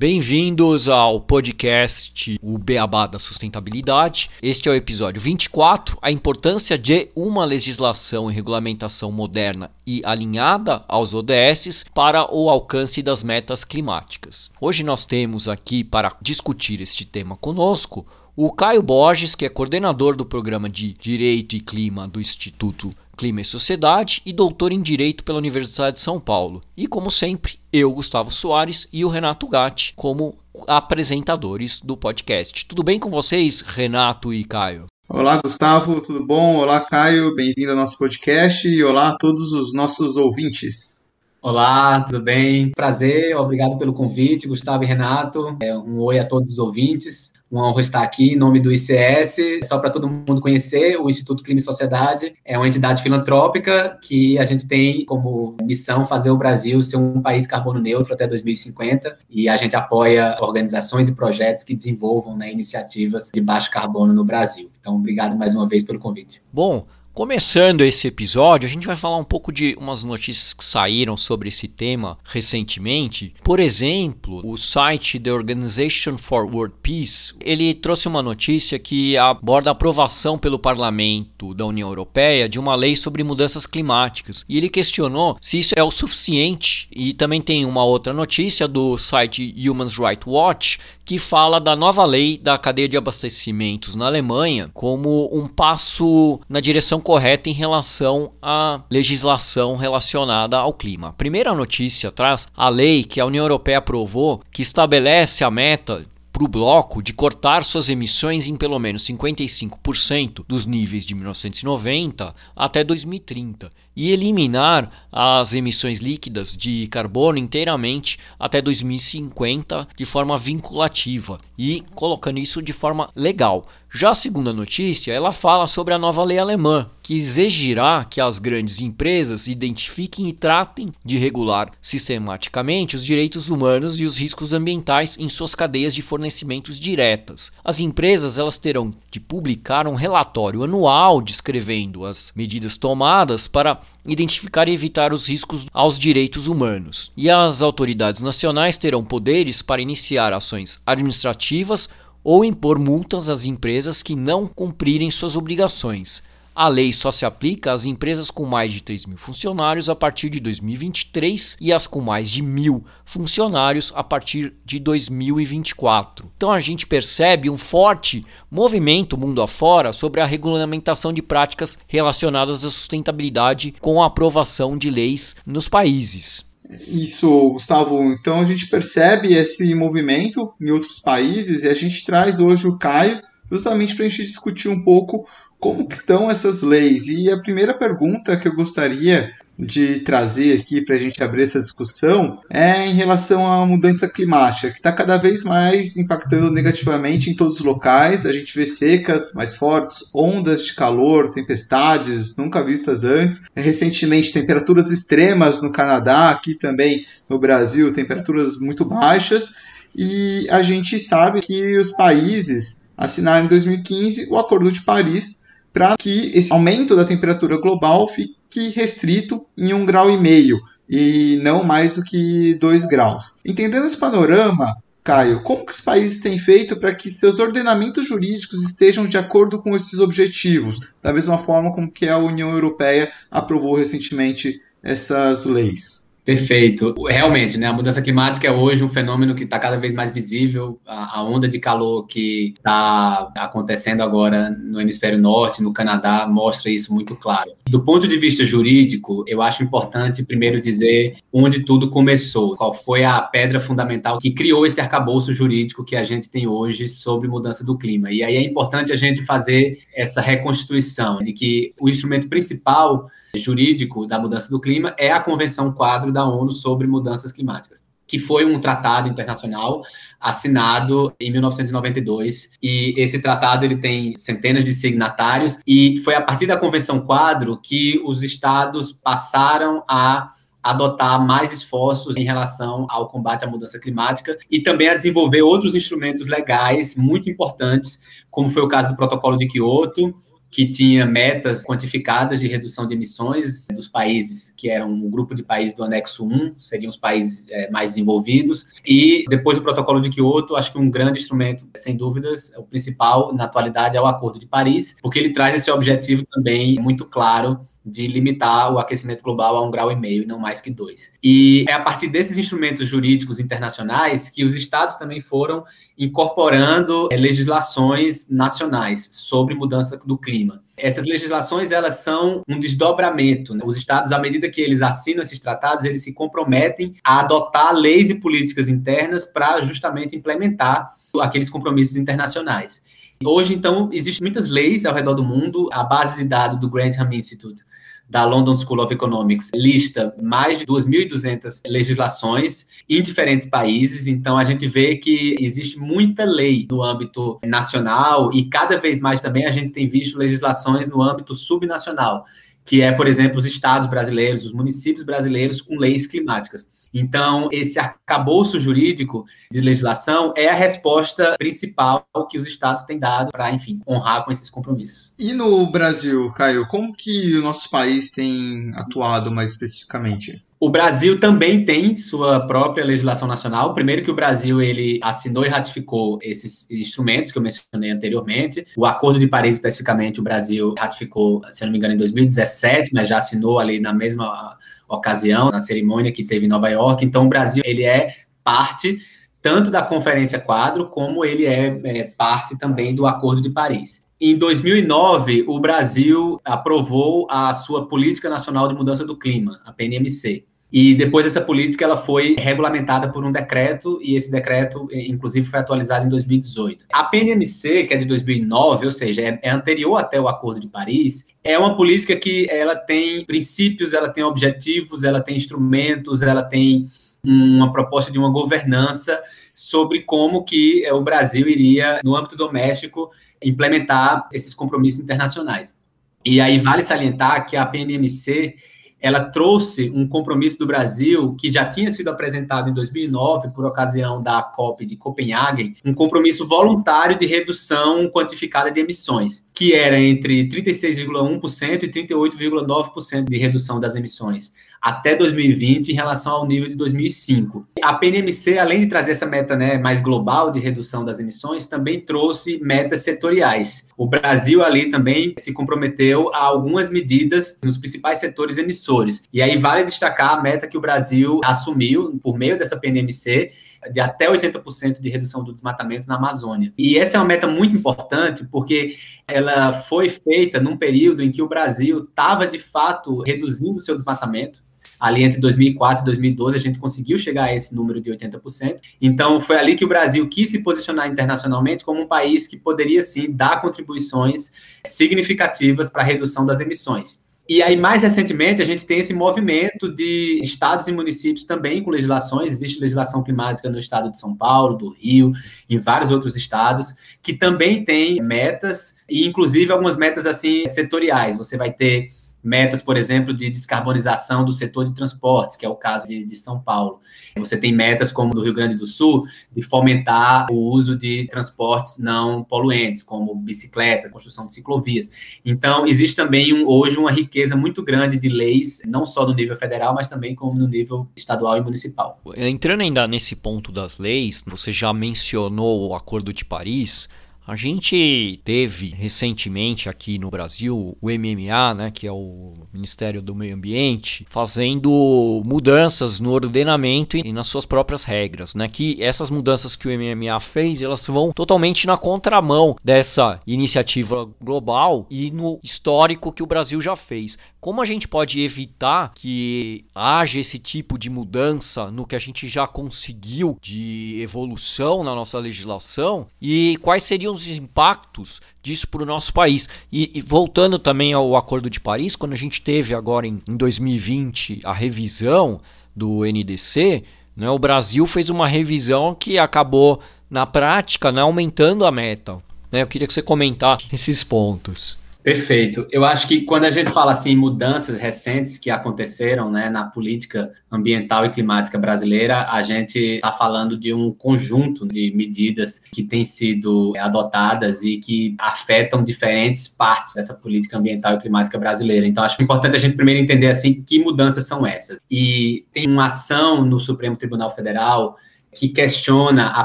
Bem-vindos ao podcast O Beabá da Sustentabilidade. Este é o episódio 24, a importância de uma legislação e regulamentação moderna e alinhada aos ODS para o alcance das metas climáticas. Hoje nós temos aqui para discutir este tema conosco o Caio Borges, que é coordenador do programa de Direito e Clima do Instituto Clima e Sociedade e doutor em Direito pela Universidade de São Paulo. E como sempre, eu, Gustavo Soares, e o Renato Gatti como apresentadores do podcast. Tudo bem com vocês, Renato e Caio? Olá, Gustavo, tudo bom? Olá, Caio, bem-vindo ao nosso podcast e olá a todos os nossos ouvintes. Olá, tudo bem? Prazer, obrigado pelo convite, Gustavo e Renato. É um oi a todos os ouvintes. Uma honra estar aqui em nome do ICS. Só para todo mundo conhecer, o Instituto Clima e Sociedade é uma entidade filantrópica que a gente tem como missão fazer o Brasil ser um país carbono neutro até 2050 e a gente apoia organizações e projetos que desenvolvam né, iniciativas de baixo carbono no Brasil. Então, obrigado mais uma vez pelo convite. Bom, Começando esse episódio, a gente vai falar um pouco de umas notícias que saíram sobre esse tema recentemente. Por exemplo, o site The Organization for World Peace, ele trouxe uma notícia que aborda a aprovação pelo parlamento da União Europeia de uma lei sobre mudanças climáticas. E ele questionou se isso é o suficiente. E também tem uma outra notícia do site Human Rights Watch que fala da nova lei da cadeia de abastecimentos na Alemanha como um passo na direção correta em relação à legislação relacionada ao clima. A primeira notícia traz a lei que a União Europeia aprovou que estabelece a meta para o bloco de cortar suas emissões em pelo menos 55% dos níveis de 1990 até 2030 e eliminar as emissões líquidas de carbono inteiramente até 2050 de forma vinculativa e colocando isso de forma legal. Já a segunda notícia, ela fala sobre a nova lei alemã, que exigirá que as grandes empresas identifiquem e tratem de regular sistematicamente os direitos humanos e os riscos ambientais em suas cadeias de fornecimentos diretas. As empresas elas terão de publicar um relatório anual descrevendo as medidas tomadas para identificar e evitar os riscos aos direitos humanos. E as autoridades nacionais terão poderes para iniciar ações administrativas ou impor multas às empresas que não cumprirem suas obrigações. A lei só se aplica às empresas com mais de 3 mil funcionários a partir de 2023 e às com mais de mil funcionários a partir de 2024. Então a gente percebe um forte movimento mundo afora sobre a regulamentação de práticas relacionadas à sustentabilidade com a aprovação de leis nos países. Isso, Gustavo. Então a gente percebe esse movimento em outros países e a gente traz hoje o Caio justamente para a gente discutir um pouco como estão essas leis. E a primeira pergunta que eu gostaria de trazer aqui para a gente abrir essa discussão é em relação à mudança climática, que está cada vez mais impactando negativamente em todos os locais. A gente vê secas mais fortes, ondas de calor, tempestades nunca vistas antes. Recentemente, temperaturas extremas no Canadá, aqui também no Brasil, temperaturas muito baixas. E a gente sabe que os países assinaram em 2015 o Acordo de Paris para que esse aumento da temperatura global fique restrito em um grau e meio e não mais do que dois graus. Entendendo esse panorama, Caio, como que os países têm feito para que seus ordenamentos jurídicos estejam de acordo com esses objetivos, da mesma forma como que a União Europeia aprovou recentemente essas leis? Perfeito. Realmente, né, a mudança climática é hoje um fenômeno que está cada vez mais visível. A, a onda de calor que está acontecendo agora no hemisfério norte, no Canadá, mostra isso muito claro. Do ponto de vista jurídico, eu acho importante primeiro dizer onde tudo começou, qual foi a pedra fundamental que criou esse arcabouço jurídico que a gente tem hoje sobre mudança do clima. E aí é importante a gente fazer essa reconstituição de que o instrumento principal jurídico da mudança do clima é a Convenção Quadro da ONU sobre Mudanças Climáticas. que foi um tratado internacional assinado em 1992 e esse tratado ele tem centenas de signatários e foi a partir da Convenção Quadro que os estados passaram a adotar mais esforços em relação ao combate à mudança climática e também a desenvolver outros instrumentos legais muito importantes, como foi o caso do Protocolo de Quioto, que tinha metas quantificadas de redução de emissões dos países, que eram um grupo de países do anexo 1, seriam os países é, mais desenvolvidos, e depois do protocolo de Kyoto, acho que um grande instrumento, sem dúvidas, o principal na atualidade é o Acordo de Paris, porque ele traz esse objetivo também muito claro de limitar o aquecimento global a um grau e meio, e não mais que dois. E é a partir desses instrumentos jurídicos internacionais que os estados também foram incorporando é, legislações nacionais sobre mudança do clima. Essas legislações elas são um desdobramento. Né? Os estados, à medida que eles assinam esses tratados, eles se comprometem a adotar leis e políticas internas para justamente implementar aqueles compromissos internacionais. Hoje, então, existem muitas leis ao redor do mundo. A base de dados do Grantham Institute da London School of Economics lista mais de 2.200 legislações em diferentes países. Então, a gente vê que existe muita lei no âmbito nacional e cada vez mais também a gente tem visto legislações no âmbito subnacional, que é, por exemplo, os estados brasileiros, os municípios brasileiros com leis climáticas. Então, esse arcabouço jurídico de legislação é a resposta principal que os estados têm dado para, enfim, honrar com esses compromissos. E no Brasil, Caio, como que o nosso país tem atuado mais especificamente? O Brasil também tem sua própria legislação nacional. Primeiro que o Brasil ele assinou e ratificou esses instrumentos que eu mencionei anteriormente. O Acordo de Paris, especificamente, o Brasil ratificou, se não me engano, em 2017, mas já assinou ali na mesma ocasião, na cerimônia que teve em Nova York. Então, o Brasil ele é parte tanto da Conferência Quadro, como ele é, é parte também do Acordo de Paris. Em 2009, o Brasil aprovou a sua Política Nacional de Mudança do Clima, a PNMC. E depois essa política ela foi regulamentada por um decreto e esse decreto, eh, inclusive, foi atualizado em 2018. A PNMC, que é de 2009, ou seja, é, é anterior até o Acordo de Paris, é uma política que ela tem princípios, ela tem objetivos, ela tem instrumentos, ela tem uma proposta de uma governança sobre como que eh, o Brasil iria, no âmbito doméstico, implementar esses compromissos internacionais. E aí vale salientar que a PNMC ela trouxe um compromisso do Brasil que já tinha sido apresentado em 2009 por ocasião da COP de Copenhague, um compromisso voluntário de redução quantificada de emissões, que era entre 36,1% e 38,9% de redução das emissões até 2020 em relação ao nível de 2005. A PNMC, além de trazer essa meta né, mais global de redução das emissões, também trouxe metas setoriais. O Brasil ali também se comprometeu a algumas medidas nos principais setores emissores. E aí vale destacar a meta que o Brasil assumiu por meio dessa PNMC, de até 80% de redução do desmatamento na Amazônia. E essa é uma meta muito importante porque ela foi feita num período em que o Brasil estava de fato reduzindo o seu desmatamento ali entre 2004 e 2012 a gente conseguiu chegar a esse número de 80%. Então foi ali que o Brasil quis se posicionar internacionalmente como um país que poderia sim dar contribuições significativas para a redução das emissões. E aí, mais recentemente, a gente tem esse movimento de estados e municípios também com legislações. Existe legislação climática no estado de São Paulo, do Rio, em vários outros estados, que também tem metas, e inclusive algumas metas assim setoriais. Você vai ter metas, por exemplo, de descarbonização do setor de transportes, que é o caso de, de, São Paulo. Você tem metas como do Rio Grande do Sul, de fomentar o uso de transportes não poluentes, como bicicletas, construção de ciclovias. Então, existe também um, hoje uma riqueza muito grande de leis, não só no nível federal, mas também como no nível estadual e municipal. Entrando ainda nesse ponto das leis, você já mencionou o Acordo de Paris. A gente teve recentemente aqui no Brasil o MMA, né, que é o Ministério do Meio Ambiente, fazendo mudanças no ordenamento e nas suas próprias regras, né? Que essas mudanças que o MMA fez, elas vão totalmente na contramão dessa iniciativa global e no histórico que o Brasil já fez. Como a gente pode evitar que haja esse tipo de mudança no que a gente já conseguiu de evolução na nossa legislação e quais seriam os impactos disso para o nosso país? E, e, voltando também ao Acordo de Paris, quando a gente teve agora em, em 2020 a revisão do NDC, Né? O Brasil fez uma revisão que acabou, na prática, né, aumentando a meta. Né? Eu queria que você comentasse esses pontos. Perfeito. Eu acho que quando a gente fala assim mudanças recentes que aconteceram né, na política ambiental e climática brasileira, a gente está falando de um conjunto de medidas que têm sido adotadas e que afetam diferentes partes dessa política ambiental e climática brasileira. Então, acho importante a gente primeiro entender assim que mudanças são essas. E tem uma ação no Supremo Tribunal Federal que questiona a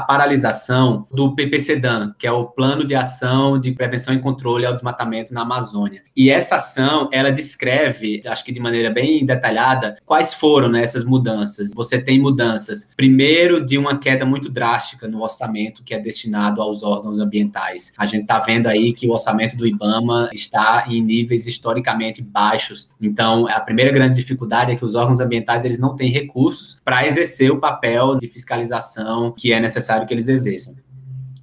paralisação do PPCDAN, que é o Plano de Ação de Prevenção e Controle ao Desmatamento na Amazônia. E essa ação, ela descreve, acho que de maneira bem detalhada, quais foram né, essas mudanças. Você tem mudanças, primeiro, de uma queda muito drástica no orçamento que é destinado aos órgãos ambientais. A gente está vendo aí que o orçamento do IBAMA está em níveis historicamente baixos. Então, a primeira grande dificuldade é que os órgãos ambientais eles não têm recursos para exercer o papel de fiscalização fiscalização que é necessário que eles exerçam.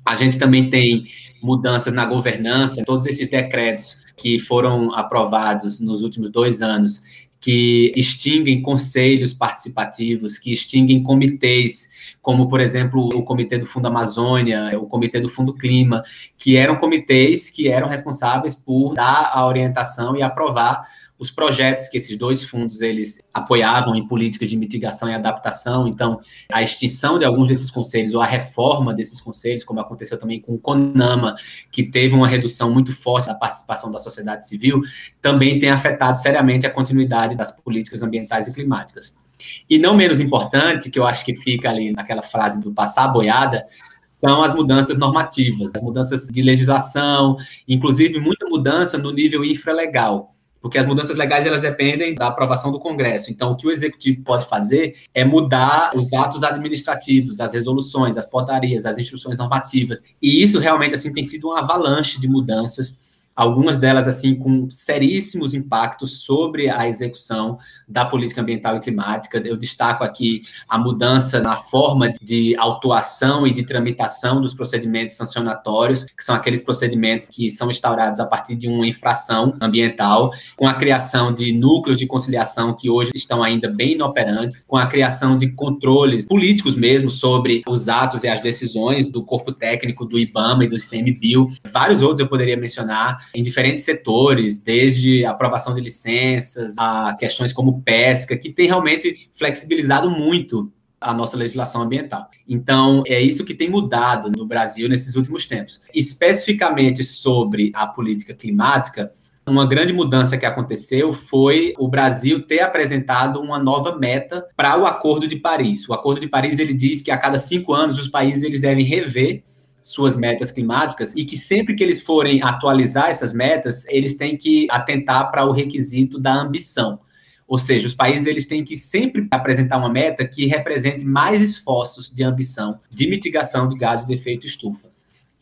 A gente também tem mudanças na governança, todos esses decretos que foram aprovados nos últimos dois anos, que extinguem conselhos participativos, que extinguem comitês, como, por exemplo, o Comitê do Fundo Amazônia, o Comitê do Fundo Clima, que eram comitês que eram responsáveis por dar a orientação e aprovar os projetos que esses dois fundos eles apoiavam em políticas de mitigação e adaptação. Então, a extinção de alguns desses conselhos ou a reforma desses conselhos, como aconteceu também com o CONAMA, que teve uma redução muito forte da participação da sociedade civil, também tem afetado seriamente a continuidade das políticas ambientais e climáticas. E não menos importante, que eu acho que fica ali naquela frase do passar a boiada, são as mudanças normativas, as mudanças de legislação, inclusive muita mudança no nível infralegal porque as mudanças legais elas dependem da aprovação do Congresso. Então, o que o executivo pode fazer é mudar os atos administrativos, as resoluções, as portarias, as instruções normativas. E isso realmente assim tem sido uma avalanche de mudanças algumas delas assim com seríssimos impactos sobre a execução da política ambiental e climática. Eu destaco aqui a mudança na forma de autuação e de tramitação dos procedimentos sancionatórios, que são aqueles procedimentos que são instaurados a partir de uma infração ambiental, com a criação de núcleos de conciliação que hoje estão ainda bem inoperantes, com a criação de controles políticos mesmo sobre os atos e as decisões do corpo técnico do IBAMA e do ICMBio. Vários outros eu poderia mencionar em diferentes setores, desde aprovação de licenças, a questões como pesca, que tem realmente flexibilizado muito a nossa legislação ambiental. Então, é isso que tem mudado no Brasil nesses últimos tempos. Especificamente sobre a política climática, uma grande mudança que aconteceu foi o Brasil ter apresentado uma nova meta para o Acordo de Paris. O Acordo de Paris ele diz que a cada cinco anos os países eles devem rever suas metas climáticas e que sempre que eles forem atualizar essas metas, eles têm que atentar para o requisito da ambição. Ou seja, os países eles têm que sempre apresentar uma meta que represente mais esforços de ambição de mitigação de gases de efeito estufa.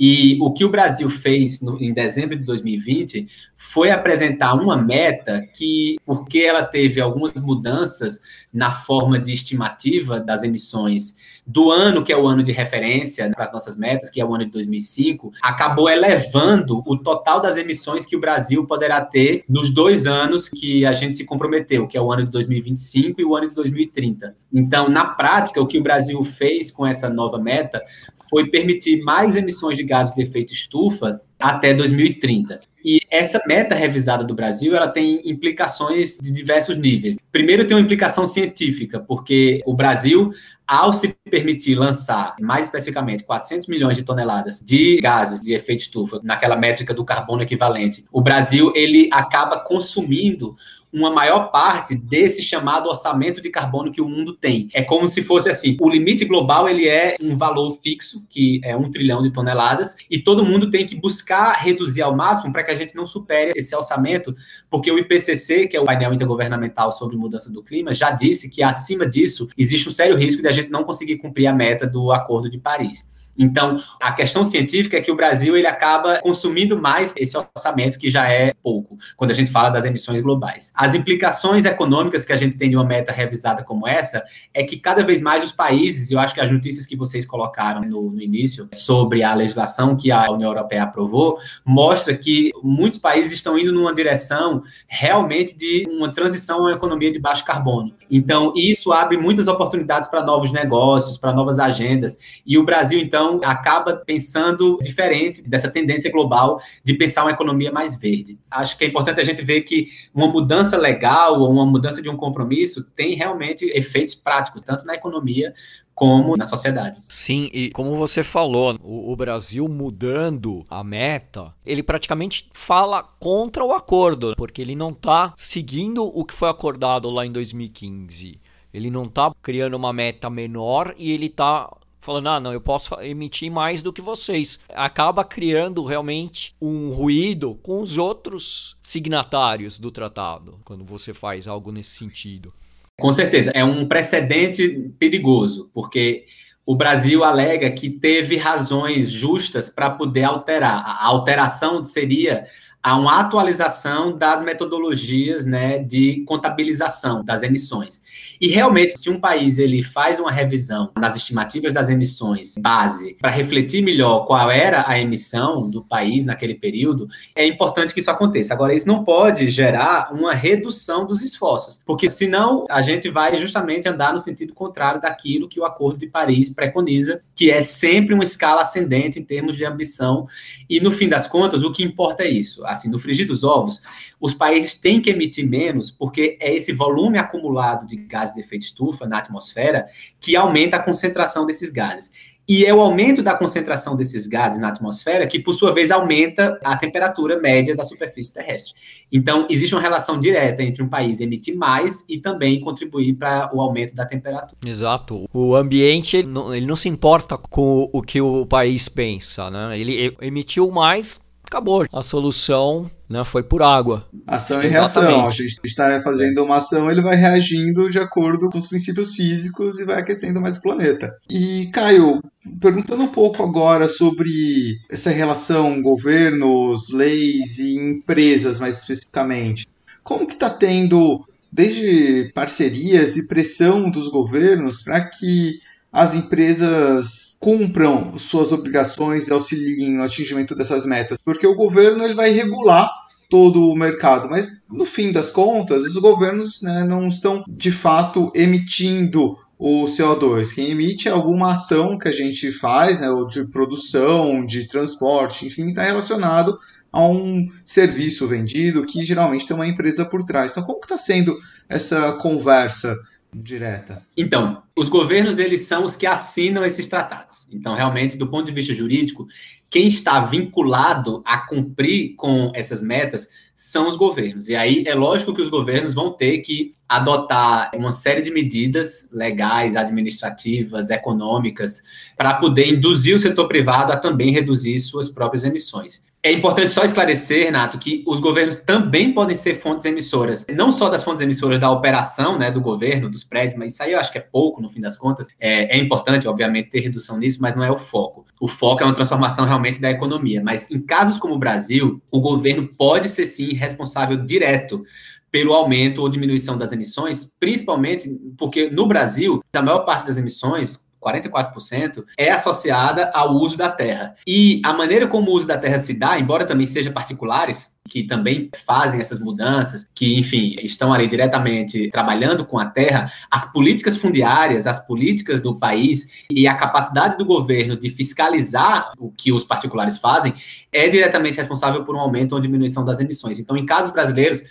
E o que o Brasil fez no, em dezembro de 2020 foi apresentar uma meta que, porque ela teve algumas mudanças na forma de estimativa das emissões do ano, que é o ano de referência para as nossas metas, que é o ano de 2005, acabou elevando o total das emissões que o Brasil poderá ter nos dois anos que a gente se comprometeu, que é o ano de 2025 e o ano de 2030. Então, na prática, o que o Brasil fez com essa nova meta foi permitir mais emissões de gases de efeito estufa até 2030. E essa meta revisada do Brasil, ela tem implicações de diversos níveis. Primeiro, tem uma implicação científica, porque o Brasil, ao se permitir lançar, mais especificamente, 400 milhões de toneladas de gases de efeito estufa, naquela métrica do carbono equivalente, o Brasil, ele acaba consumindo uma maior parte desse chamado orçamento de carbono que o mundo tem. É como se fosse assim, o limite global ele é um valor fixo, que é um trilhão de toneladas, e todo mundo tem que buscar reduzir ao máximo para que a gente não supere esse orçamento, porque o IPCC, que é o painel intergovernamental sobre mudança do clima, já disse que acima disso existe um sério risco de a gente não conseguir cumprir a meta do Acordo de Paris. Então, a questão científica é que o Brasil ele acaba consumindo mais esse orçamento que já é pouco, quando a gente fala das emissões globais. As implicações econômicas que a gente tem de uma meta revisada como essa é que cada vez mais os países, eu acho que as notícias que vocês colocaram no, no início sobre a legislação que a União Europeia aprovou, mostra que muitos países estão indo numa direção realmente de uma transição a uma economia de baixo carbono. Então, isso abre muitas oportunidades para novos negócios, para novas agendas, e o Brasil, então, acaba pensando diferente dessa tendência global de pensar uma economia mais verde. Acho que é importante a gente ver que uma mudança legal ou uma mudança de um compromisso tem realmente efeitos práticos, tanto na economia como na sociedade. Sim, e como você falou, o, o, Brasil mudando a meta, ele praticamente fala contra o acordo, porque ele não está seguindo o que foi acordado lá em 2015. Ele não está criando uma meta menor e ele está falando, ah, não, eu posso emitir mais do que vocês. Acaba criando realmente um ruído com os outros signatários do tratado, quando você faz algo nesse sentido. Com certeza, é um precedente perigoso, porque o Brasil alega que teve razões justas para poder alterar. A alteração seria a uma atualização das metodologias né, de contabilização das emissões. E realmente, se um país ele faz uma revisão nas estimativas das emissões base para refletir melhor qual era a emissão do país naquele período, é importante que isso aconteça. Agora, isso não pode gerar uma redução dos esforços, porque senão a gente vai justamente andar no sentido contrário daquilo que o Acordo de Paris preconiza, que é sempre uma escala ascendente em termos de ambição. E no fim das contas, o que importa é isso assim, no frigir dos ovos, os países têm que emitir menos, porque é esse volume acumulado de gases de efeito estufa na atmosfera que aumenta a concentração desses gases. E é o aumento da concentração desses gases na atmosfera que, por sua vez, aumenta a temperatura média da superfície terrestre. Então, existe uma relação direta entre um país emitir mais e também contribuir para o aumento da temperatura. Exato. O ambiente ele não, ele não se importa com o que o país pensa, né? Ele emitiu mais acabou. A solução né, foi por água. Ação e reação. A gente está fazendo uma ação, ele vai reagindo de acordo com os princípios físicos e vai aquecendo mais o planeta. E, Caio, perguntando um pouco agora sobre essa relação governos, leis e empresas, mais especificamente. Como que está tendo desde parcerias e pressão dos governos para que as empresas cumpram suas obrigações e auxiliem no atingimento dessas metas, porque o governo ele vai regular todo o mercado, mas no fim das contas, os governos né, não estão de fato emitindo o CO2. Quem emite é alguma ação que a gente faz, né, ou de produção, de transporte, enfim, está relacionado a um serviço vendido que geralmente tem uma empresa por trás. Então, como está sendo essa conversa direta? Então, os governos eles são os que assinam esses tratados. Então, realmente, do ponto de vista jurídico, quem está vinculado a cumprir com essas metas são os governos. E aí é lógico que os governos vão ter que adotar uma série de medidas legais, administrativas, econômicas, para poder induzir o setor privado a também reduzir suas próprias emissões. É importante só esclarecer, Renato, que os governos também podem ser fontes emissoras, não só das fontes emissoras da operação né, do governo, dos prédios, mas isso aí eu acho que é pouco no fim das contas. É, é importante, obviamente, ter redução nisso, mas não é o foco. O foco é uma transformação realmente da economia. Mas em casos como o Brasil, o governo pode ser sim responsável direto pelo aumento ou diminuição das emissões, principalmente porque no Brasil, a maior parte das emissões, 44%, é associada ao uso da terra. E a maneira como o uso da terra se dá, embora também seja particulares, que também fazem essas mudanças, que, enfim, estão ali diretamente trabalhando com a terra, as políticas fundiárias, as políticas do país e a capacidade do governo de fiscalizar o que os particulares fazem é diretamente responsável por um aumento ou diminuição das emissões. Então, em casos brasileiros,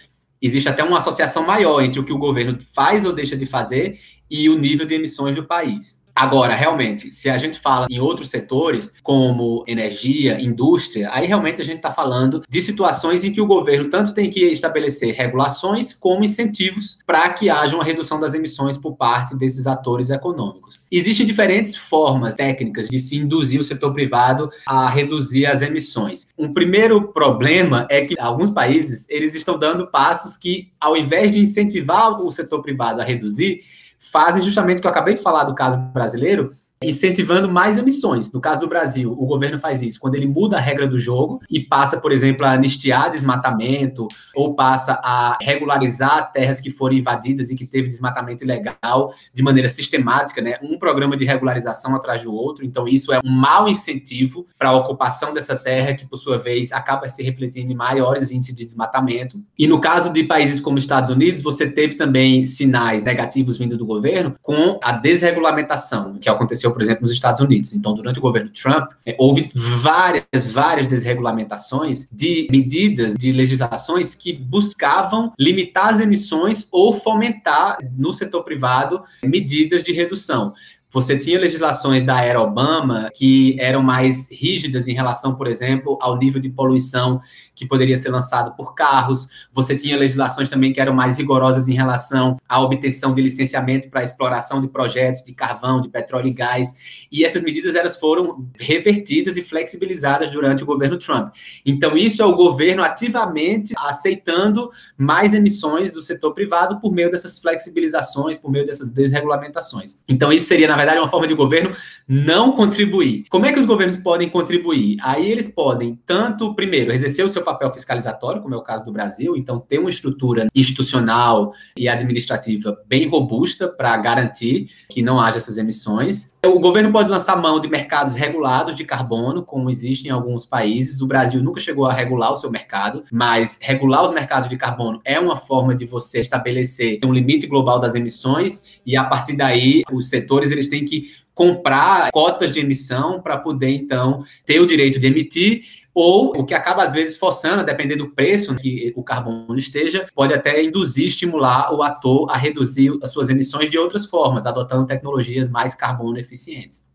existe até uma associação maior entre o que o governo faz ou deixa de fazer e o nível de emissões do país. Agora, realmente, se a gente fala em outros setores, como energia, indústria, aí realmente a gente está falando de situações em que o governo tanto tem que estabelecer regulações como incentivos para que haja uma redução das emissões por parte desses atores econômicos. Existem diferentes formas técnicas de se induzir o setor privado a reduzir as emissões. Um primeiro problema é que alguns países eles estão dando passos que, ao invés de incentivar o setor privado a reduzir, fazem justamente o que eu acabei de falar do caso brasileiro, incentivando mais emissões. No caso do Brasil, o governo faz isso quando ele muda a regra do jogo e passa, por exemplo, a anistiar desmatamento ou passa a regularizar terras que foram invadidas e que teve desmatamento ilegal de maneira sistemática, né? Um programa de regularização atrás do outro. Então, isso é um mau incentivo para a ocupação dessa terra, que, por sua vez, acaba se refletindo em maiores índices de desmatamento. E no caso de países como Estados Unidos, você teve também sinais negativos vindo do governo com a desregulamentação, que aconteceu, por exemplo, nos Estados Unidos. Então, durante o governo Trump, é, houve várias, várias desregulamentações de medidas, de legislações que buscavam limitar as emissões ou fomentar no setor privado medidas de redução. Você tinha legislações da era Obama que eram mais rígidas em relação, por exemplo, ao nível de poluição que poderia ser lançado por carros. Você tinha legislações também que eram mais rigorosas em relação à obtenção de licenciamento para exploração de projetos de carvão, de petróleo e gás. E essas medidas elas foram revertidas e flexibilizadas durante o governo Trump. Então isso é o governo ativamente aceitando mais emissões do setor privado por meio dessas flexibilizações, por meio dessas desregulamentações. Então isso seria na verdade, é uma forma de governo não contribuir. Como é que os governos podem contribuir? Aí eles podem, tanto, primeiro, exercer o seu papel fiscalizatório, como é o caso do Brasil, então ter uma estrutura institucional e administrativa bem robusta para garantir que não haja essas emissões. O governo pode lançar mão de mercados regulados de carbono, como existe em alguns países. O Brasil nunca chegou a regular o seu mercado, mas regular os mercados de carbono é uma forma de você estabelecer um limite global das emissões e a partir daí os setores eles têm que comprar cotas de emissão para poder então ter o direito de emitir ou o que acaba às vezes forçando, dependendo do preço que o carbono esteja, pode até induzir, estimular o ator a reduzir as suas emissões de outras formas, adotando tecnologias mais carbono eficientes.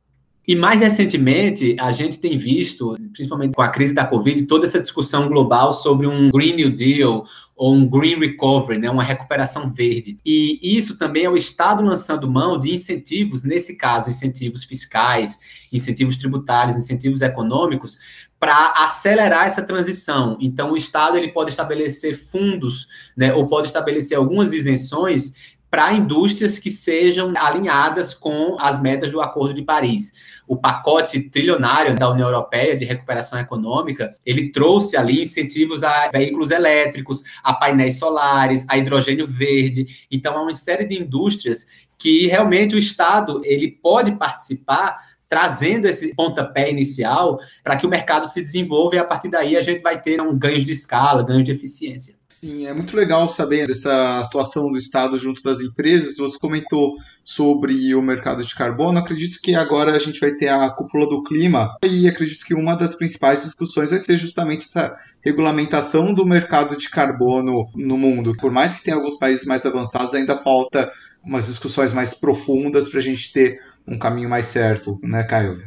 E mais recentemente, a gente tem visto, principalmente com a crise da Covid, toda essa discussão global sobre um Green New Deal ou um Green Recovery, né, uma recuperação verde. E isso também é o Estado lançando mão de incentivos, nesse caso, incentivos fiscais, incentivos tributários, incentivos econômicos, para acelerar essa transição. Então, o Estado ele pode estabelecer fundos, né, ou pode estabelecer algumas isenções para indústrias que sejam alinhadas com as metas do Acordo de Paris. O pacote trilionário da União Europeia de recuperação econômica, ele trouxe ali incentivos a veículos elétricos, a painéis solares, a hidrogênio verde. Então, há uma série de indústrias que realmente o Estado ele pode participar trazendo esse pontapé inicial para que o mercado se desenvolva e a partir daí a gente vai ter um ganho de escala, ganho de eficiência. Sim, é muito legal saber dessa atuação do Estado junto das empresas. Você comentou sobre o mercado de carbono. Acredito que agora a gente vai ter a cúpula do clima e acredito que uma das principais discussões vai ser justamente essa regulamentação do mercado de carbono no mundo. Por mais que tenha alguns países mais avançados, ainda falta umas discussões mais profundas para a gente ter um caminho mais certo, né, Caio?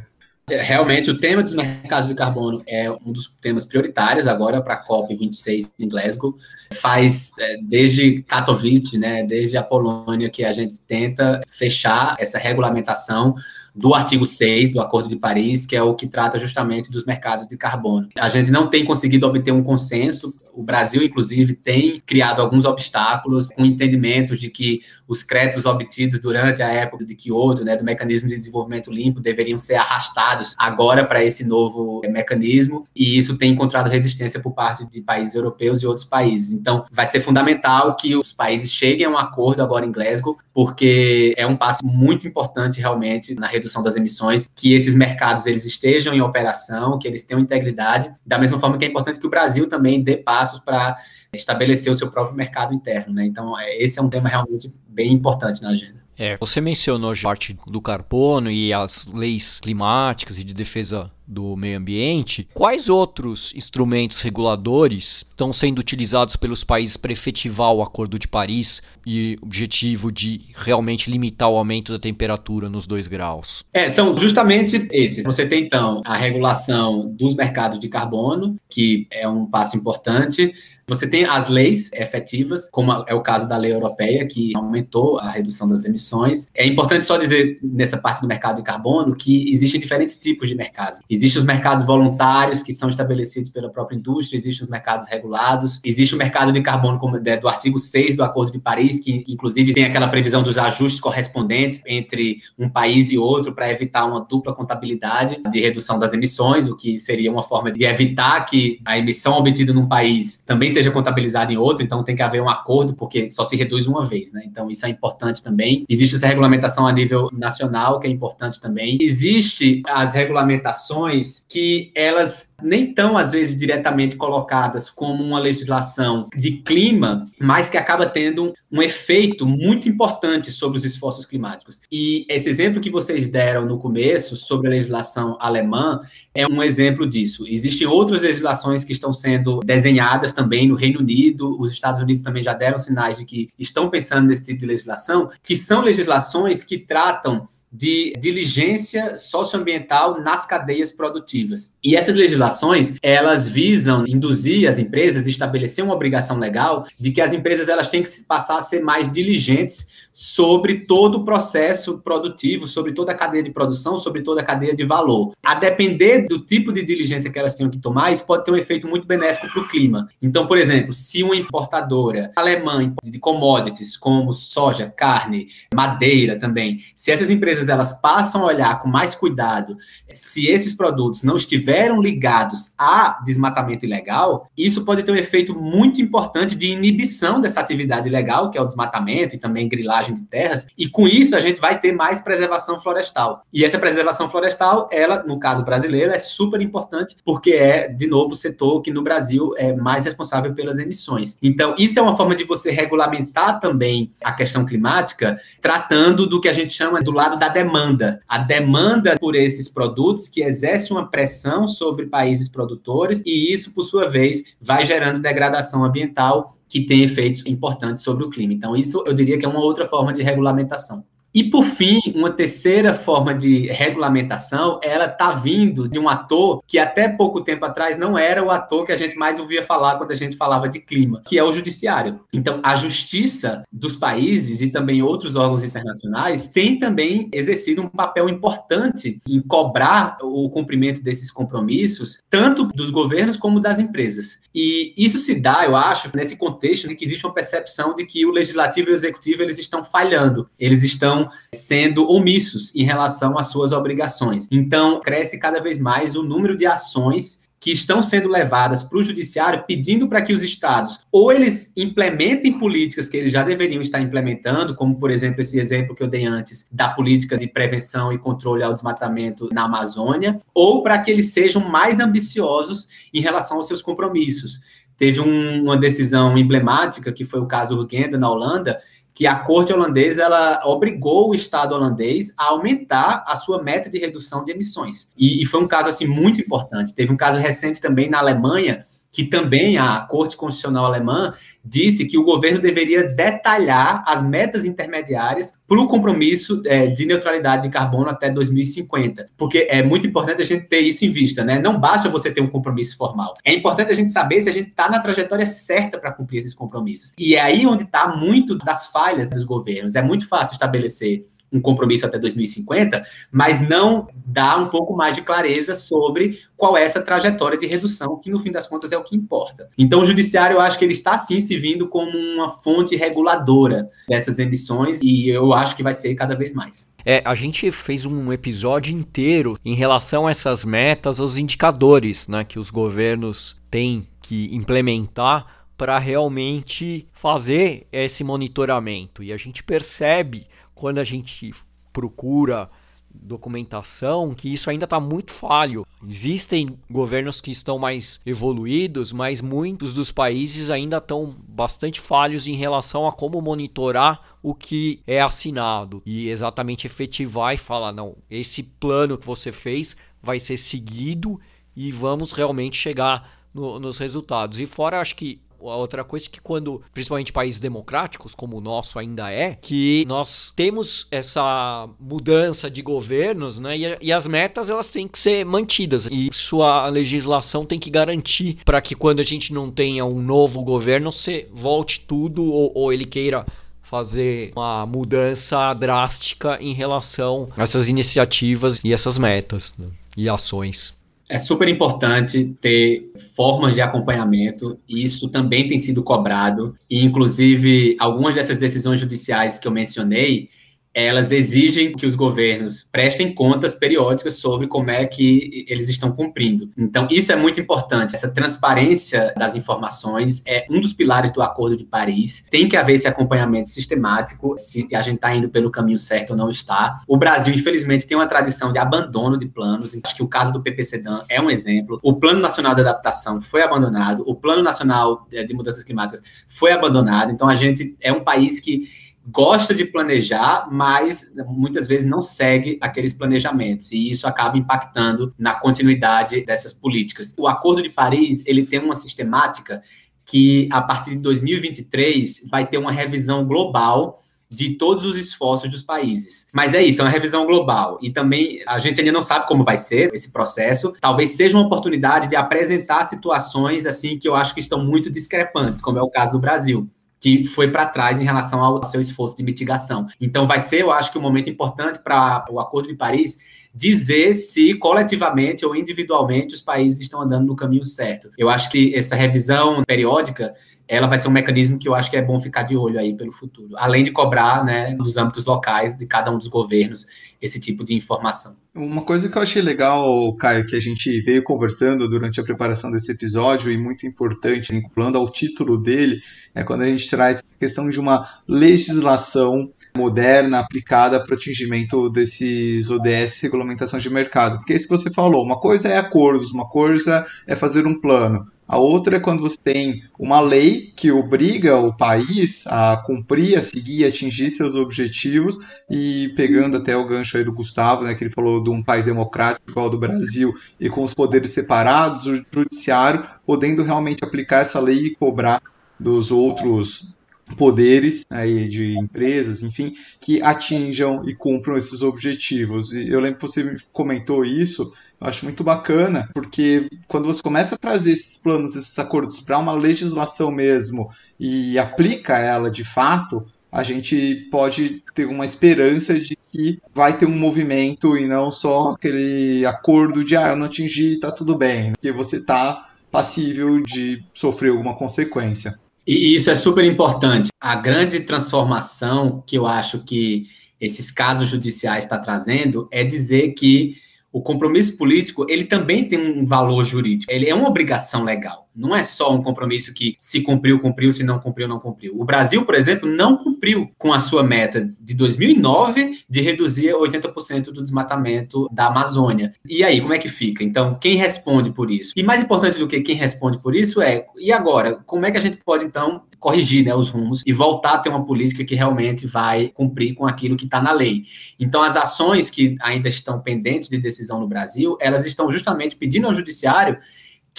Realmente, o tema dos mercados de carbono é um dos temas prioritários agora para a COP26 em Glasgow. Faz é, desde Katowice, né, desde a Polônia, que a gente tenta fechar essa regulamentação do artigo 6 do Acordo de Paris, que é o que trata justamente dos mercados de carbono. A gente não tem conseguido obter um consenso o Brasil, inclusive, tem criado alguns obstáculos com entendimento de que os créditos obtidos durante a época de Kyoto, né, do mecanismo de desenvolvimento limpo, deveriam ser arrastados agora para esse novo mecanismo, e isso tem encontrado resistência por parte de países europeus e outros países. Então, vai ser fundamental que os países cheguem a um acordo agora em Glasgow, porque é um passo muito importante realmente na redução das emissões, que esses mercados eles estejam em operação, que eles tenham integridade, da mesma forma que é importante que o Brasil também dê passo passos para estabelecer o seu próprio mercado interno. Né? Então, é, esse é um tema realmente bem importante na agenda. É, você mencionou a parte do carbono e as leis climáticas e de defesa do meio ambiente. Quais outros instrumentos reguladores estão sendo utilizados pelos países para efetivar o Acordo de Paris e objetivo de realmente limitar o aumento da temperatura nos dois graus? É, são justamente esses. Você tem então a regulação dos mercados de carbono, que é um passo importante. Você tem as leis efetivas, como é o caso da lei europeia, que aumentou a redução das emissões. É importante só dizer, nessa parte do mercado de carbono, que existem diferentes tipos de mercados. Existem os mercados voluntários que são estabelecidos pela própria indústria, existem os mercados regulados, existe o mercado de carbono como, do artigo 6 do Acordo de Paris, que inclusive tem aquela previsão dos ajustes correspondentes entre um país e outro para evitar uma dupla contabilidade de redução das emissões, o que seria uma forma de evitar que a emissão obtida num país também seja contabilizada em outro, então tem que haver um acordo, porque só se reduz uma vez, né? Então isso é importante também. Existe essa regulamentação a nível nacional, que é importante também. Existe as regulamentações que elas nem tão, às vezes, diretamente colocadas como uma legislação de clima, mas que acaba tendo um efeito muito importante sobre os esforços climáticos. E esse exemplo que vocês deram no começo sobre a legislação alemã é um exemplo disso. Existem outras legislações que estão sendo desenhadas também no Reino Unido, os Estados Unidos também já deram sinais de que estão pensando nesse tipo de legislação, que são legislações que tratam de diligência socioambiental nas cadeias produtivas. E essas legislações, elas visam induzir as empresas, estabelecer uma obrigação legal de que as empresas elas têm que passar a ser mais diligentes sobre todo o processo produtivo, sobre toda a cadeia de produção, sobre toda a cadeia de valor. A depender do tipo de diligência que elas tenham que tomar, isso pode ter um efeito muito benéfico para o clima. Então, por exemplo, se uma importadora alemã de commodities como soja, carne, madeira também, se essas empresas elas passam a olhar com mais cuidado se esses produtos não estiveram ligados a desmatamento ilegal, isso pode ter um efeito muito importante de inibição dessa atividade ilegal, que é o desmatamento e também grilagem de terras, e com isso a gente vai ter mais preservação florestal. E essa preservação florestal, ela, no caso brasileiro, é super importante, porque é, de novo, o setor que no Brasil é mais responsável pelas emissões. Então, isso é uma forma de você regulamentar também a questão climática, tratando do que a gente chama do lado da demanda. A demanda por esses produtos que exerce uma pressão sobre países produtores e isso, por sua vez, vai gerando degradação ambiental que tem efeitos importantes sobre o clima. Então, isso eu diria que é uma outra forma de regulamentação. E por fim, uma terceira forma de regulamentação, ela está vindo de um ator que até pouco tempo atrás não era o ator que a gente mais ouvia falar quando a gente falava de clima, que é o judiciário. Então, a justiça dos países e também outros órgãos internacionais tem também exercido um papel importante em cobrar o cumprimento desses compromissos, tanto dos governos como das empresas. E isso se dá, eu acho, nesse contexto de que existe uma percepção de que o legislativo e o executivo eles estão falhando, eles estão estão sendo omissos em relação às suas obrigações. Então, cresce cada vez mais o número de ações que estão sendo levadas para o judiciário pedindo para que os estados ou eles implementem políticas que eles já deveriam estar implementando, como por exemplo esse exemplo que eu dei antes da política de prevenção e controle ao desmatamento na Amazônia, ou para que eles sejam mais ambiciosos em relação aos seus compromissos. Teve um, uma decisão emblemática que foi o caso Urgenda na Holanda, que a corte holandesa ela obrigou o Estado holandês a aumentar a sua meta de redução de emissões. E, e foi um caso assim muito importante. Teve um caso recente também na Alemanha, que também a Corte Constitucional Alemã disse que o governo deveria detalhar as metas intermediárias para o compromisso é, de neutralidade de carbono até 2050. Porque é muito importante a gente ter isso em vista, né? Não basta você ter um compromisso formal. É importante a gente saber se a gente está na trajetória certa para cumprir esses compromissos. E é aí onde está muito das falhas dos governos. É muito fácil estabelecer um compromisso até 2050, mas não dá um pouco mais de clareza sobre qual é essa trajetória de redução, que no fim das contas é o que importa. Então, o judiciário, eu acho que ele está sim se vindo como uma fonte reguladora dessas emissões e eu acho que vai ser cada vez mais. É, a gente fez um episódio inteiro em relação a essas metas, os indicadores, né, que os governos têm que implementar para realmente fazer esse monitoramento. E a gente percebe quando a gente procura documentação que isso ainda está muito falho. Existem governos que estão mais evoluídos, mas muitos dos países ainda estão bastante falhos em relação a como monitorar o que é assinado e exatamente efetivar e falar: não, esse plano que você fez vai ser seguido e vamos realmente chegar no, nos resultados. E fora, acho que a outra coisa é que quando, principalmente países democráticos, como o nosso ainda é, que nós temos essa mudança de governos, né? E, e as metas elas têm que ser mantidas. E sua legislação tem que garantir para que quando a gente não tenha um novo governo, você volte tudo ou, ou ele queira fazer uma mudança drástica em relação a essas iniciativas e essas metas né? e ações. É super importante ter formas de acompanhamento, e isso também tem sido cobrado, e inclusive algumas dessas decisões judiciais que eu mencionei, elas exigem que os governos prestem contas periódicas sobre como é que eles estão cumprindo. Então, isso é muito importante. Essa transparência das informações é um dos pilares do Acordo de Paris. Tem que haver esse acompanhamento sistemático, se a gente está indo pelo caminho certo ou não está. O Brasil, infelizmente, tem uma tradição de abandono de planos. Acho que o caso do PPCDAN é um exemplo. O Plano Nacional de Adaptação foi abandonado. O Plano Nacional de Mudanças Climáticas foi abandonado. Então, a gente é um país que gosta de planejar, mas muitas vezes não segue aqueles planejamentos e isso acaba impactando na continuidade dessas políticas. O Acordo de Paris ele tem uma sistemática que a partir de 2023 vai ter uma revisão global de todos os esforços dos países. Mas é isso, é uma revisão global. E também a gente ainda não sabe como vai ser esse processo. Talvez seja uma oportunidade de apresentar situações assim que eu acho que estão muito discrepantes, como é o caso do Brasil que foi para trás em relação ao seu esforço de mitigação. Então, vai ser, eu acho que, um momento importante para o Acordo de Paris dizer se coletivamente ou individualmente os países estão andando no caminho certo. Eu acho que essa revisão periódica ela vai ser um mecanismo que eu acho que é bom ficar de olho aí pelo futuro, além de cobrar, né, nos âmbitos locais de cada um dos governos esse tipo de informação. Uma coisa que eu achei legal, Caio, que a gente veio conversando durante a preparação desse episódio e muito importante, vinculando ao título dele, é quando a gente traz a questão de uma legislação moderna aplicada para o atingimento desses ODS, regulamentação de mercado. Porque é isso que você falou, uma coisa é acordos, uma coisa é fazer um plano. A outra é quando você tem uma lei que obriga o país a cumprir, a seguir, a atingir seus objetivos, e pegando até o gancho aí do Gustavo, né, que ele falou de um país democrático igual ao do Brasil e com os poderes separados, o judiciário podendo realmente aplicar essa lei e cobrar dos outros poderes aí de empresas, enfim, que atinjam e cumpram esses objetivos. E eu lembro que você comentou isso, eu acho muito bacana, porque quando você começa a trazer esses planos, esses acordos para uma legislação mesmo e aplica ela de fato, a gente pode ter uma esperança de que vai ter um movimento e não só aquele acordo de ah, eu não atingi, tá tudo bem, porque você está passível de sofrer alguma consequência. E isso é super importante. A grande transformação que eu acho que esses casos judiciais está trazendo é dizer que o compromisso político ele também tem um valor jurídico. Ele é uma obrigação legal. Não é só um compromisso que se cumpriu, cumpriu, se não cumpriu, não cumpriu. O Brasil, por exemplo, não cumpriu com a sua meta de 2009 de reduzir 80% do desmatamento da Amazônia. E aí, como é que fica? Então, quem responde por isso? E mais importante do que quem responde por isso é, e agora? Como é que a gente pode, então, corrigir né, os rumos e voltar a ter uma política que realmente vai cumprir com aquilo que está na lei? Então, as ações que ainda estão pendentes de decisão no Brasil, elas estão justamente pedindo ao judiciário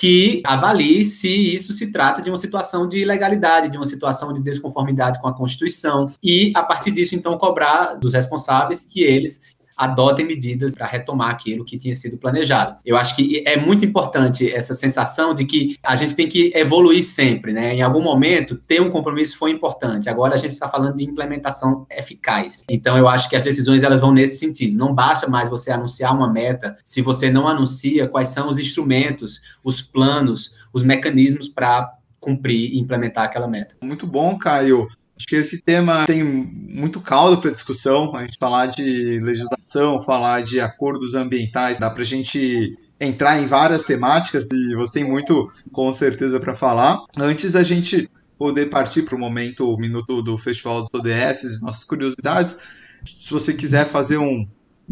que avalie se isso se trata de uma situação de ilegalidade, de uma situação de desconformidade com a Constituição, e, a partir disso, então, cobrar dos responsáveis que eles adotem medidas para retomar aquilo que tinha sido planejado. Eu acho que é muito importante essa sensação de que a gente tem que evoluir sempre, né? Em algum momento, ter um compromisso foi importante. Agora a gente está falando de implementação eficaz. Então eu acho que as decisões elas vão nesse sentido. Não basta mais você anunciar uma meta se você não anuncia quais são os instrumentos, os planos, os mecanismos para cumprir e implementar aquela meta. Muito bom, Caio. Acho que esse tema tem muito caldo para discussão. A gente falar de legislação, falar de acordos ambientais, dá para a gente entrar em várias temáticas e você tem muito, com certeza, para falar. Antes da gente poder partir para o momento, o minuto do Festival dos ODS, nossas curiosidades, se você quiser fazer um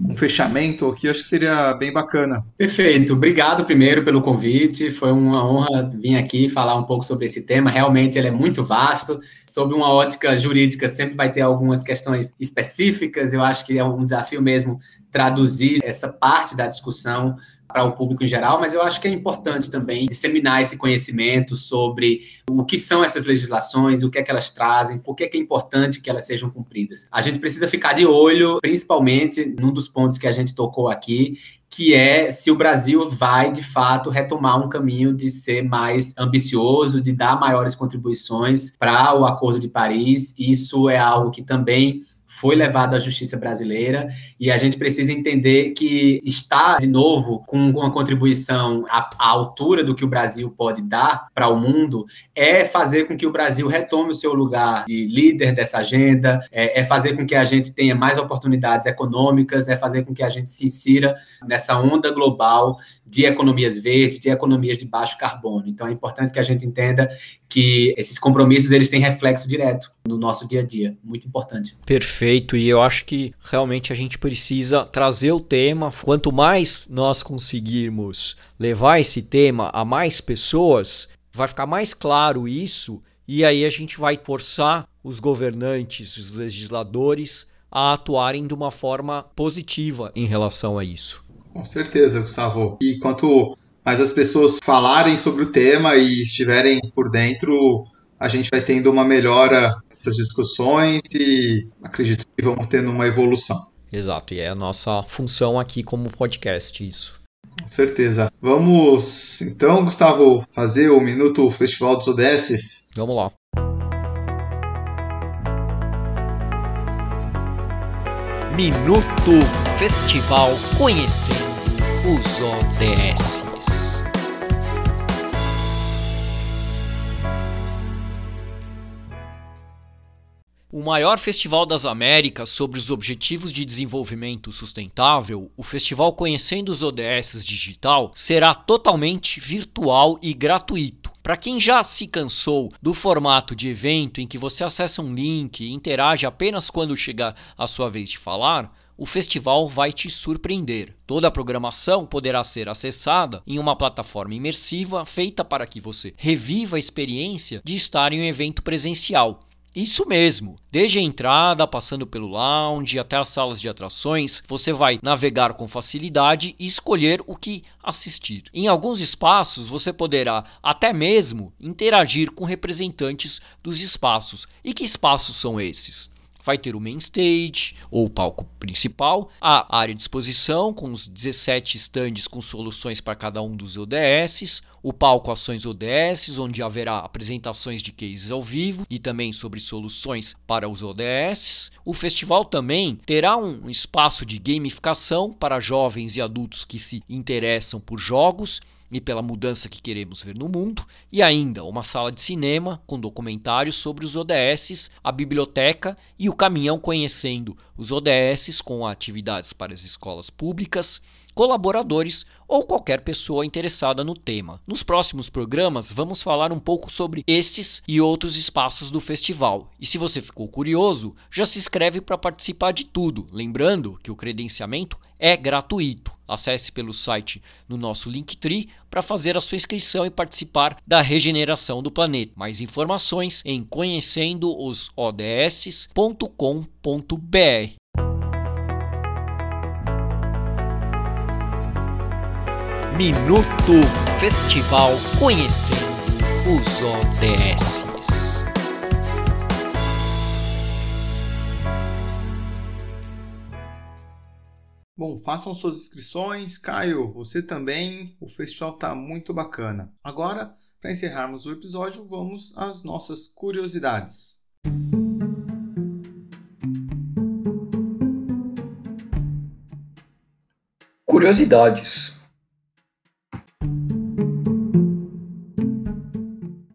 um fechamento aqui, acho que seria bem bacana. Perfeito. Obrigado primeiro pelo convite. Foi uma honra vir aqui falar um pouco sobre esse tema. Realmente ele é muito vasto. Sob uma ótica jurídica, sempre vai ter algumas questões específicas. Eu acho que é um desafio mesmo traduzir essa parte da discussão para o público em geral, mas eu acho que é importante também disseminar esse conhecimento sobre o que são essas legislações, o que é que elas trazem, por que é, que é importante que elas sejam cumpridas. A gente precisa ficar de olho, principalmente num dos pontos que a gente tocou aqui, que é se o Brasil vai, de fato, retomar um caminho de ser mais ambicioso, de dar maiores contribuições para o Acordo de Paris. Isso é algo que também foi levado à justiça brasileira e a gente precisa entender que está de novo com uma contribuição à, à altura do que o Brasil pode dar para o mundo é fazer com que o Brasil retome o seu lugar de líder dessa agenda, é, é fazer com que a gente tenha mais oportunidades econômicas, é fazer com que a gente se insira nessa onda global de economias verdes, de economias de baixo carbono. Então é importante que a gente entenda que esses compromissos eles têm reflexo direto no nosso dia a dia, muito importante. Perfeito, e eu acho que realmente a gente precisa trazer o tema, quanto mais nós conseguirmos levar esse tema a mais pessoas, vai ficar mais claro isso, e aí a gente vai forçar os governantes, os legisladores a atuarem de uma forma positiva em relação a isso. Com certeza, Gustavo. E quanto mais as pessoas falarem sobre o tema e estiverem por dentro, a gente vai tendo uma melhora das discussões e acredito que vamos tendo uma evolução. Exato, e é a nossa função aqui como podcast isso. Com certeza. Vamos então, Gustavo, fazer o Minuto Festival dos ODS? Vamos lá. Minuto Festival Conhecendo os ODS. O maior festival das Américas sobre os Objetivos de Desenvolvimento Sustentável, o Festival Conhecendo os ODS Digital, será totalmente virtual e gratuito. Para quem já se cansou do formato de evento em que você acessa um link e interage apenas quando chegar a sua vez de falar, o festival vai te surpreender. Toda a programação poderá ser acessada em uma plataforma imersiva feita para que você reviva a experiência de estar em um evento presencial. Isso mesmo, desde a entrada, passando pelo lounge até as salas de atrações, você vai navegar com facilidade e escolher o que assistir. Em alguns espaços, você poderá até mesmo interagir com representantes dos espaços. E que espaços são esses? Vai ter o main stage, ou palco principal, a área de exposição, com os 17 stands com soluções para cada um dos ODS, o palco Ações ODS, onde haverá apresentações de cases ao vivo e também sobre soluções para os ODS. O festival também terá um espaço de gamificação para jovens e adultos que se interessam por jogos e pela mudança que queremos ver no mundo, e ainda uma sala de cinema com documentários sobre os ODS, a biblioteca e o caminhão conhecendo os ODS com atividades para as escolas públicas, colaboradores ou qualquer pessoa interessada no tema. Nos próximos programas, vamos falar um pouco sobre esses e outros espaços do festival. E se você ficou curioso, já se inscreve para participar de tudo, lembrando que o credenciamento é gratuito. Acesse pelo site no nosso Linktree para fazer a sua inscrição e participar da regeneração do planeta. Mais informações em conhecendoos.ods.com.br. Minuto Festival Conhecendo os ODS. Bom, façam suas inscrições. Caio, você também. O festival está muito bacana. Agora, para encerrarmos o episódio, vamos às nossas curiosidades. Curiosidades.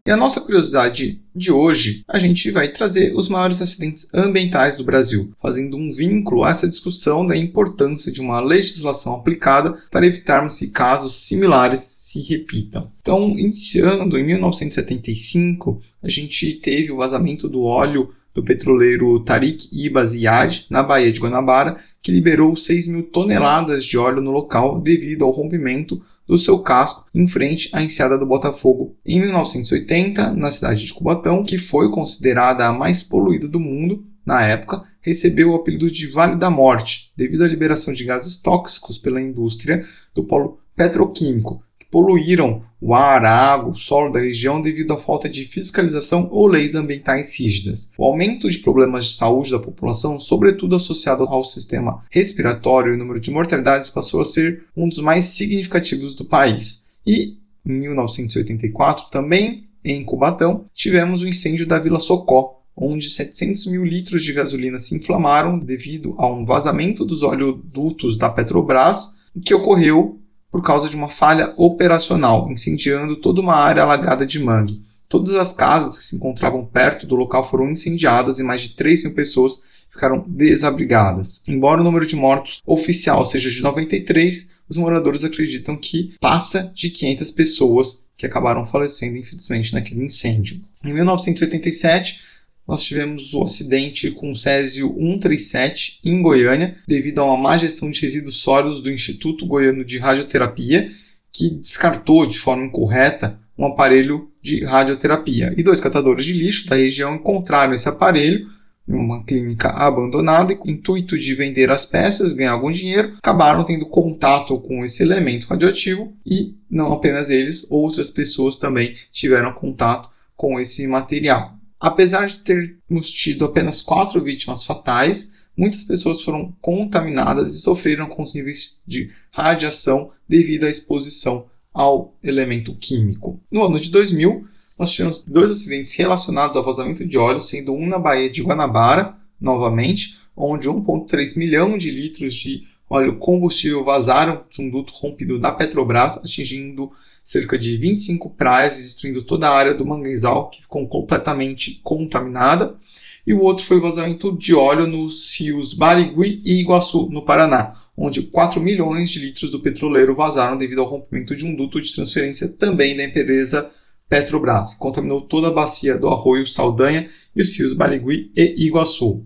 E a nossa curiosidade de hoje, a gente vai trazer os maiores acidentes ambientais do Brasil, fazendo um vínculo a essa discussão da importância de uma legislação aplicada para evitarmos que casos similares se repitam. Então, iniciando em 1975, a gente teve o vazamento do óleo do petroleiro Tariq Ibn Ziyad, na Baía de Guanabara, que liberou 6 mil toneladas de óleo no local devido ao rompimento do seu casco em frente à enseada do Botafogo. Em 1980, na cidade de Cubatão, que foi considerada a mais poluída do mundo na época, recebeu o apelido de Vale da Morte, devido à liberação de gases tóxicos pela indústria do polo petroquímico, poluíram o ar, a água, o solo da região devido à falta de fiscalização ou leis ambientais rígidas. O aumento de problemas de saúde da população, sobretudo associado ao sistema respiratório e o número de mortalidades, passou a ser um dos mais significativos do país. E, em 1984, também em Cubatão, tivemos o incêndio da Vila Socó, onde 700 mil litros de gasolina se inflamaram devido a um vazamento dos oleodutos da Petrobras, que ocorreu por causa de uma falha operacional, incendiando toda uma área alagada de mangue. Todas as casas que se encontravam perto do local foram incendiadas e mais de 3 mil pessoas ficaram desabrigadas. Embora o número de mortos oficial seja de 93, os moradores acreditam que passa de 500 pessoas que acabaram falecendo, infelizmente, naquele incêndio. Em 1987, nós tivemos o acidente com o Césio 137 em Goiânia, devido a uma má gestão de resíduos sólidos do Instituto Goiano de Radioterapia, que descartou de forma incorreta um aparelho de radioterapia. E dois catadores de lixo da região encontraram esse aparelho em uma clínica abandonada e com o intuito de vender as peças, ganhar algum dinheiro, acabaram tendo contato com esse elemento radioativo e não apenas eles, outras pessoas também tiveram contato com esse material. Apesar de termos tido apenas quatro vítimas fatais, muitas pessoas foram contaminadas e sofreram com os níveis de radiação devido à exposição ao elemento químico. No ano de 2000, nós tivemos dois acidentes relacionados ao vazamento de óleo, sendo um na Baía de Guanabara, novamente, onde 1,3 milhão de litros de óleo combustível vazaram de um duto rompido da Petrobras, atingindo cerca de 25 praias destruindo toda a área do manguezal, que ficou completamente contaminada. E o outro foi o vazamento de óleo nos rios Barigui e Iguaçu, no Paraná, onde 4 milhões de litros do petroleiro vazaram devido ao rompimento de um duto de transferência também da empresa Petrobras, que contaminou toda a bacia do Arroio Saldanha e os rios Barigui e Iguaçu.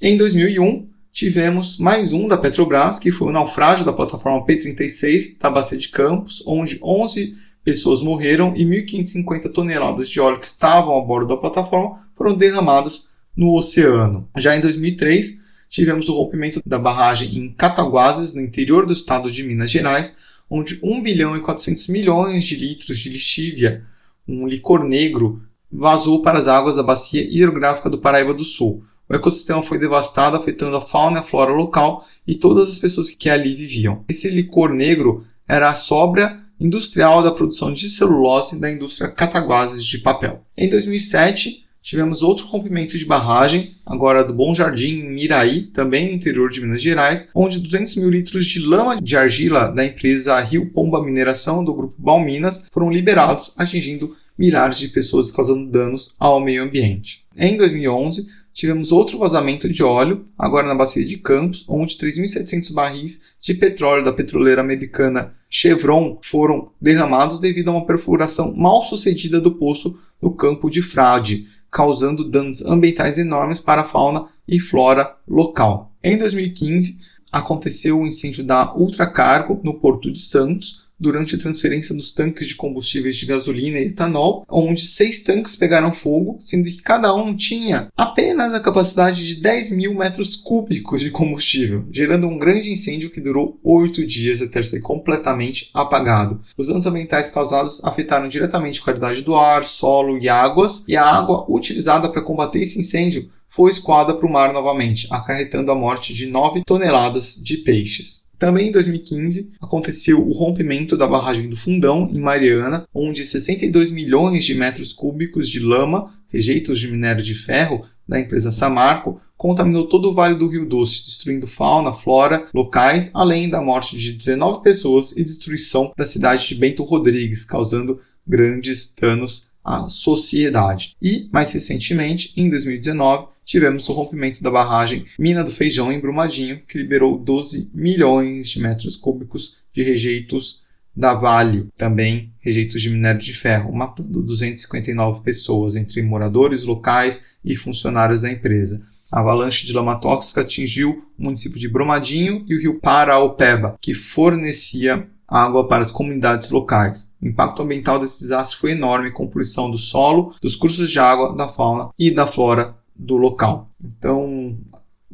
Em 2001, tivemos mais um da Petrobras, que foi o naufrágio da plataforma P-36 da Bacia de Campos, onde 11 pessoas morreram e 1.550 toneladas de óleo que estavam a bordo da plataforma foram derramadas no oceano. Já em 2003, tivemos o rompimento da barragem em Cataguases, no interior do estado de Minas Gerais, onde 1 bilhão e 400 milhões de litros de lixívia, um licor negro, vazou para as águas da bacia hidrográfica do Paraíba do Sul. O ecossistema foi devastado, afetando a fauna e a flora local e todas as pessoas que ali viviam. Esse licor negro era a sobra industrial da produção de celulose da indústria Cataguases de papel. Em 2007, tivemos outro rompimento de barragem, agora do Bom Jardim, em Miraí, também no interior de Minas Gerais, onde 200 mil litros de lama de argila da empresa Rio Pomba Mineração, do grupo Balminas, foram liberados, atingindo milhares de pessoas, causando danos ao meio ambiente. Em 2011, tivemos outro vazamento de óleo, agora na bacia de Campos, onde 3.700 barris de petróleo da petroleira americana Chevron foram derramados devido a uma perfuração mal sucedida do poço no campo de Frade, causando danos ambientais enormes para a fauna e flora local. Em 2015, aconteceu o incêndio da Ultracargo no Porto de Santos, durante a transferência dos tanques de combustíveis de gasolina e etanol, onde seis tanques pegaram fogo, sendo que cada um tinha apenas a capacidade de 10 mil metros cúbicos de combustível, gerando um grande incêndio que durou oito dias até ser completamente apagado. Os danos ambientais causados afetaram diretamente a qualidade do ar, solo e águas, e a água utilizada para combater esse incêndio foi escoada para o mar novamente, acarretando a morte de 9 toneladas de peixes. Também em 2015 aconteceu o rompimento da barragem do Fundão, em Mariana, onde 62 milhões de metros cúbicos de lama, rejeitos de minério de ferro, da empresa Samarco, contaminou todo o Vale do Rio Doce, destruindo fauna, flora locais, além da morte de 19 pessoas e destruição da cidade de Bento Rodrigues, causando grandes danos à sociedade. E, mais recentemente, em 2019, tivemos o rompimento da barragem Mina do Feijão em Brumadinho, que liberou 12 milhões de metros cúbicos de rejeitos da Vale, também rejeitos de minério de ferro, matando 259 pessoas, entre moradores locais e funcionários da empresa. A avalanche de lama tóxica atingiu o município de Brumadinho e o rio Paraopeba, que fornecia água para as comunidades locais. O impacto ambiental desse desastre foi enorme, com poluição do solo, dos cursos de água, da fauna e da flora do local. Então,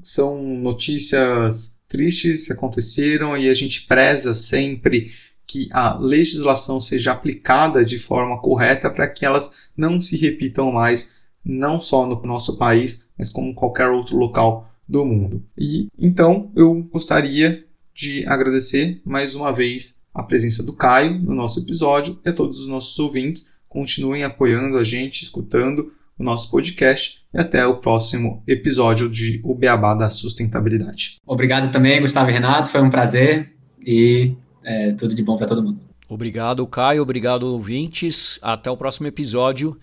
são notícias tristes que aconteceram e a gente preza sempre que a legislação seja aplicada de forma correta para que elas não se repitam mais, não só no nosso país, mas como qualquer outro local do mundo. E então eu gostaria de agradecer mais uma vez a presença do Caio no nosso episódio e a todos os nossos ouvintes. Continuem apoiando a gente, escutando o nosso podcast e até o próximo episódio de O Beabá da Sustentabilidade. Obrigado também, Gustavo e Renato, foi um prazer e é, tudo de bom para todo mundo. Obrigado, Caio. Obrigado, ouvintes. Até o próximo episódio